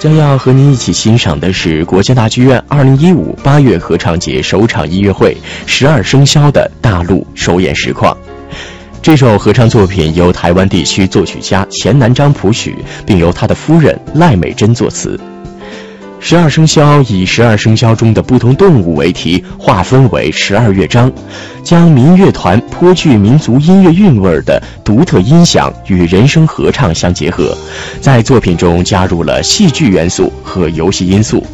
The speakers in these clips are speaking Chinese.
将要和您一起欣赏的是国家大剧院二零一五八月合唱节首场音乐会《十二生肖》的大陆首演实况。这首合唱作品由台湾地区作曲家钱南章谱曲，并由他的夫人赖美珍作词。十二生肖以十二生肖中的不同动物为题，划分为十二乐章，将民乐团颇具民族音乐韵味的独特音响与人声合唱相结合，在作品中加入了戏剧元素和游戏因素。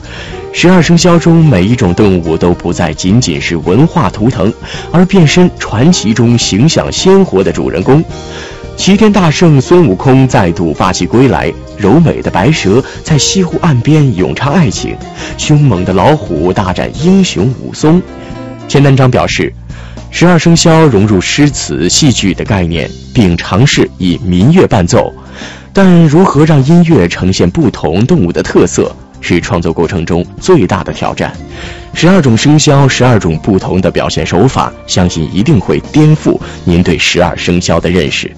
十二生肖中每一种动物都不再仅仅是文化图腾，而变身传奇中形象鲜活的主人公。齐天大圣孙悟空再度霸气归来，柔美的白蛇在西湖岸边咏唱爱情，凶猛的老虎大战英雄武松。钱南章表示，十二生肖融入诗词戏剧的概念，并尝试以民乐伴奏，但如何让音乐呈现不同动物的特色，是创作过程中最大的挑战。十二种生肖，十二种不同的表现手法，相信一定会颠覆您对十二生肖的认识。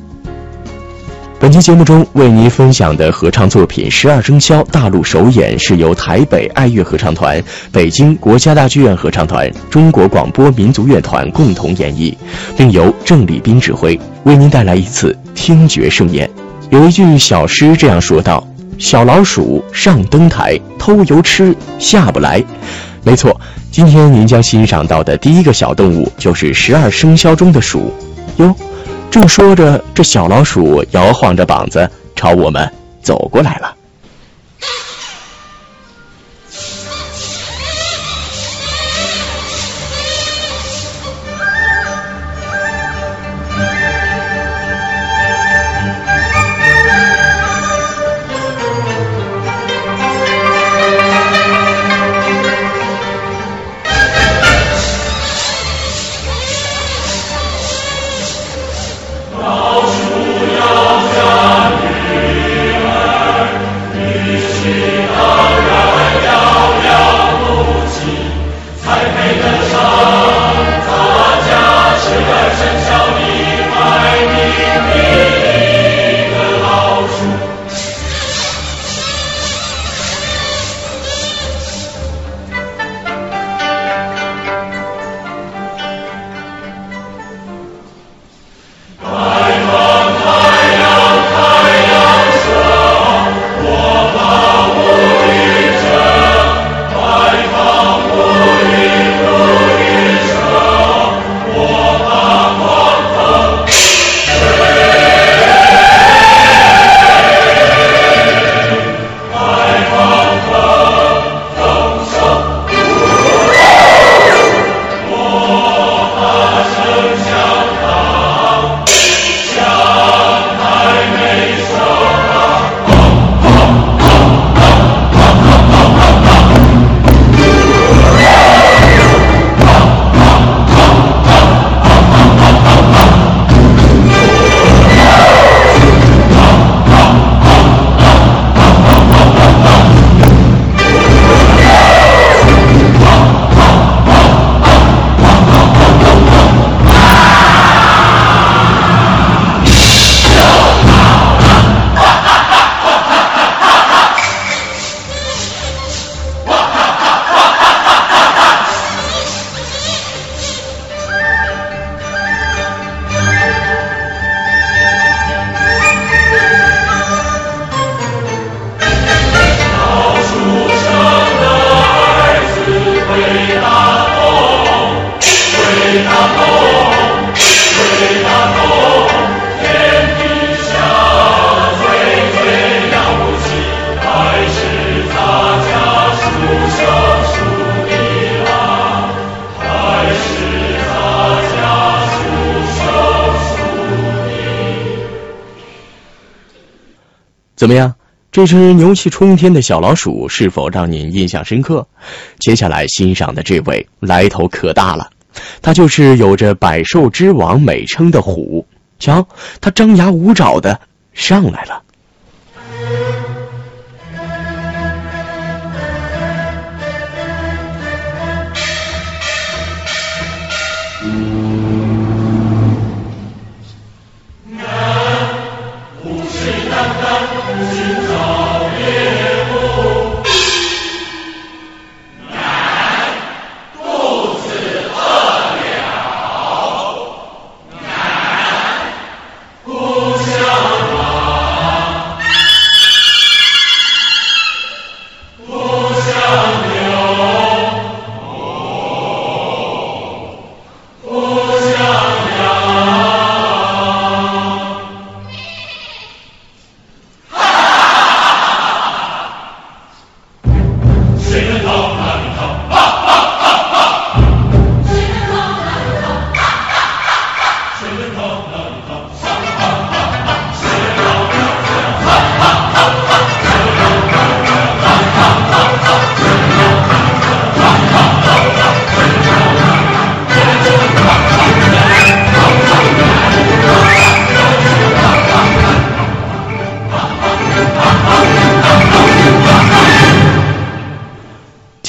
本期节目中为您分享的合唱作品《十二生肖》大陆首演是由台北爱乐合唱团、北京国家大剧院合唱团、中国广播民族乐团共同演绎，并由郑立斌指挥，为您带来一次听觉盛宴。有一句小诗这样说道：“小老鼠上灯台，偷油吃，下不来。”没错，今天您将欣赏到的第一个小动物就是十二生肖中的鼠，哟。正说着，这小老鼠摇晃着膀子朝我们走过来了。怎么样？这只牛气冲天的小老鼠是否让您印象深刻？接下来欣赏的这位来头可大了，他就是有着“百兽之王”美称的虎。瞧，他张牙舞爪的上来了。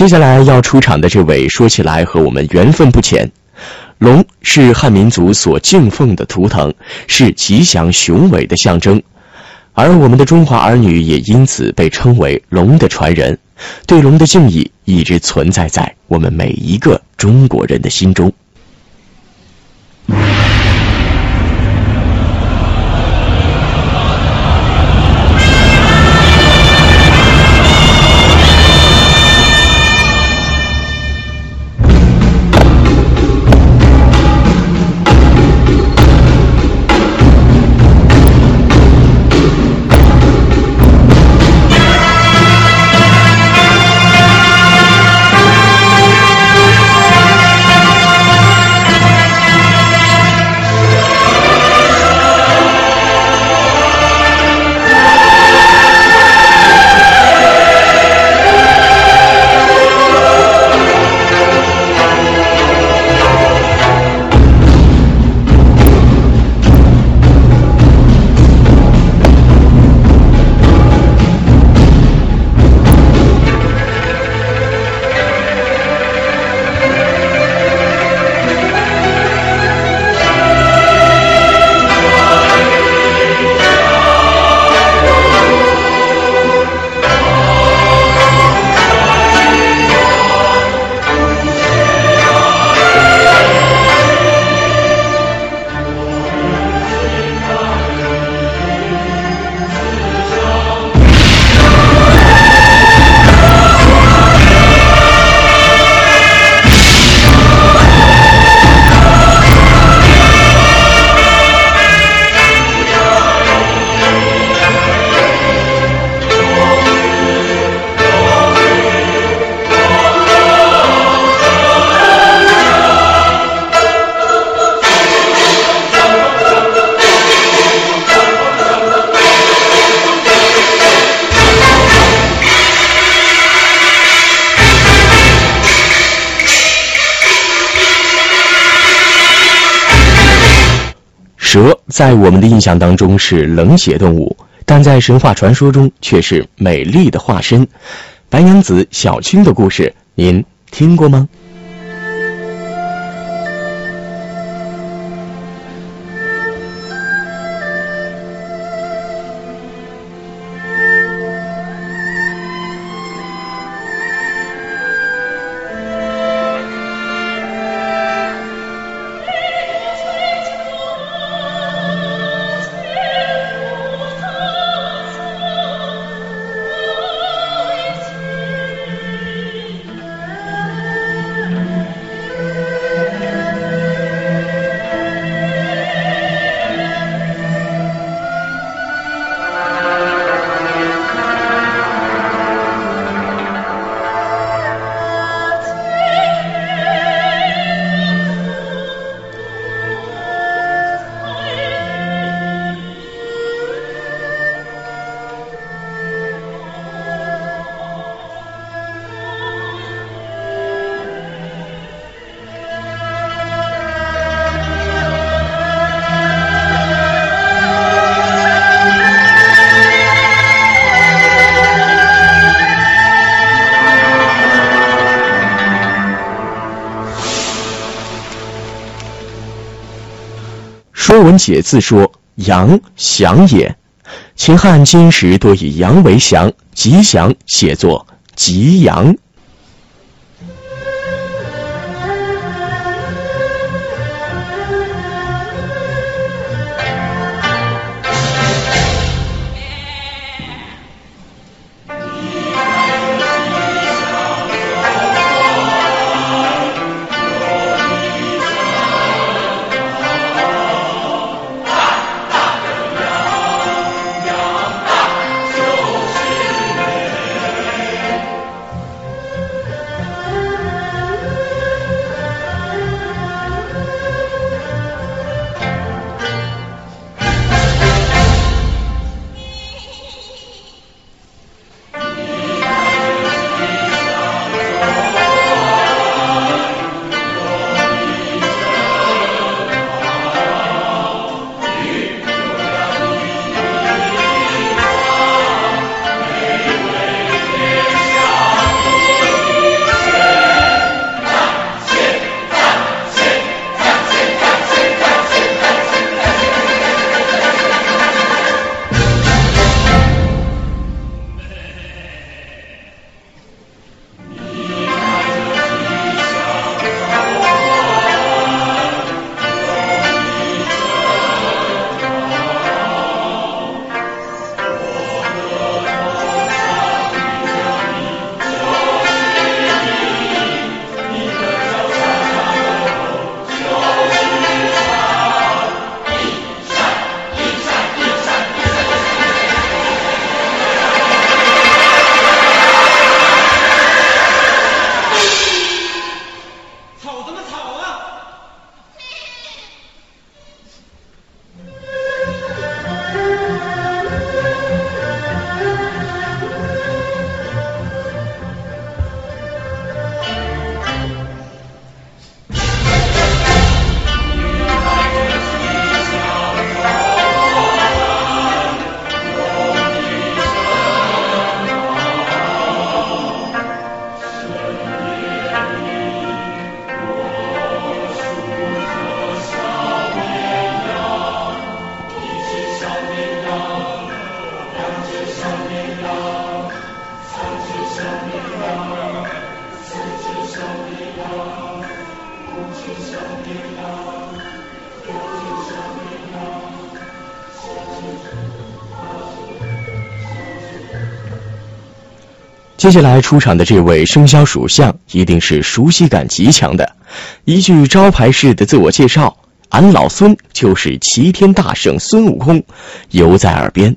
接下来要出场的这位，说起来和我们缘分不浅。龙是汉民族所敬奉的图腾，是吉祥雄伟的象征，而我们的中华儿女也因此被称为龙的传人。对龙的敬意一直存在在我们每一个中国人的心中。蛇在我们的印象当中是冷血动物，但在神话传说中却是美丽的化身。白娘子小青的故事，您听过吗？说文解字说：“阳，祥也。秦汉金时多以阳为祥，吉祥写作吉阳。”接下来出场的这位生肖属相，一定是熟悉感极强的。一句招牌式的自我介绍：“俺老孙就是齐天大圣孙悟空”，犹在耳边。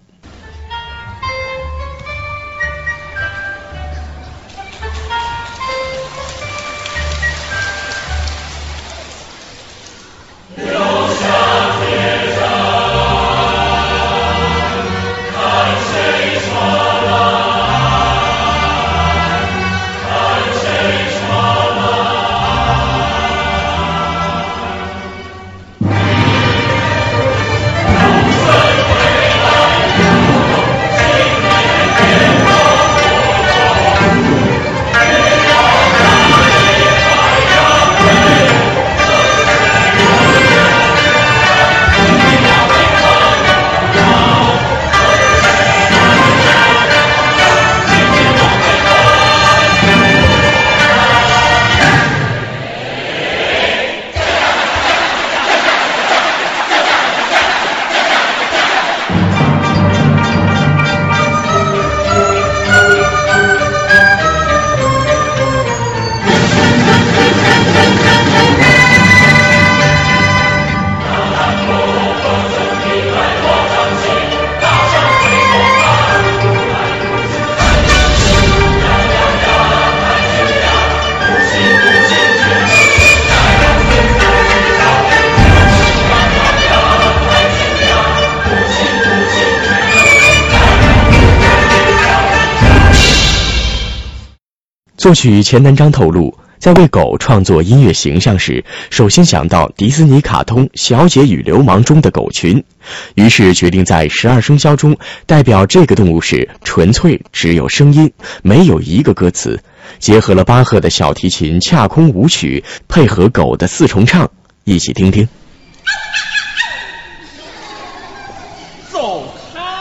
作曲钱南章透露，在为狗创作音乐形象时，首先想到迪士尼卡通《小姐与流氓》中的狗群，于是决定在十二生肖中代表这个动物时，纯粹只有声音，没有一个歌词，结合了巴赫的小提琴恰空舞曲，配合狗的四重唱，一起听听。走开。